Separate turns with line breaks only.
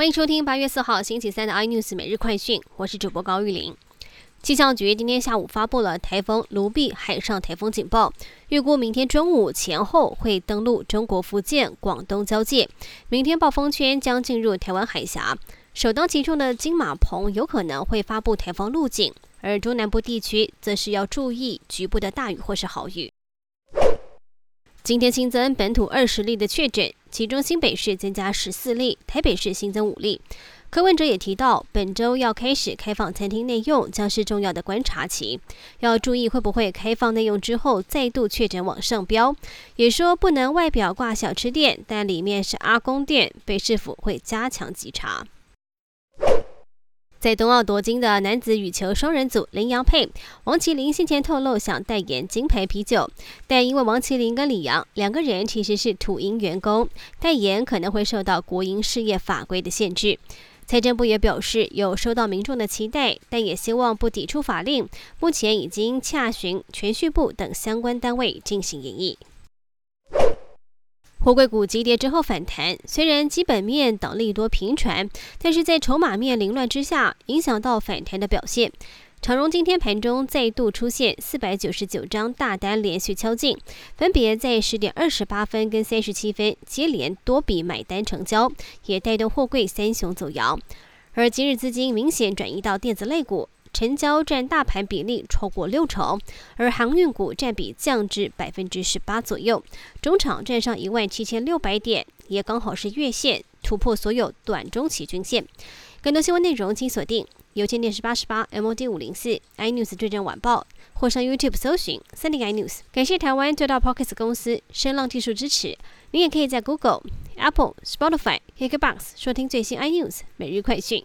欢迎收听八月四号星期三的 iNews 每日快讯，我是主播高玉玲。气象局今天下午发布了台风卢碧海上台风警报，预估明天中午前后会登陆中国福建、广东交界，明天暴风圈将进入台湾海峡，首当其冲的金马鹏有可能会发布台风路径，而中南部地区则是要注意局部的大雨或是豪雨。今天新增本土二十例的确诊，其中新北市增加十四例，台北市新增五例。柯文哲也提到，本周要开始开放餐厅内用，将是重要的观察期，要注意会不会开放内用之后再度确诊往上飙。也说不能外表挂小吃店，但里面是阿公店，被市府会加强稽查。在冬奥夺金的男子羽球双人组林洋配，王麒麟先前透露想代言金牌啤酒，但因为王麒麟跟李阳两个人其实是土银员工，代言可能会受到国营事业法规的限制。财政部也表示有收到民众的期待，但也希望不抵触法令，目前已经洽询全序部等相关单位进行研议。货柜股急跌之后反弹，虽然基本面等利多频传，但是在筹码面凌乱之下，影响到反弹的表现。长荣今天盘中再度出现四百九十九张大单连续敲进，分别在十点二十八分跟三十七分接连多笔买单成交，也带动货柜三雄走摇。而今日资金明显转移到电子类股。成交占大盘比例超过六成，而航运股占比降至百分之十八左右。中场站上一万七千六百点，也刚好是月线突破所有短中期均线。更多新闻内容请锁定有线电视八十八 MOD 五零四 iNews 最正晚报，或上 YouTube 搜寻三 D iNews。感谢台湾最大 p o c k e t 公司声浪技术支持。您也可以在 Google、Apple、Spotify、KKBox 收听最新 iNews 每日快讯。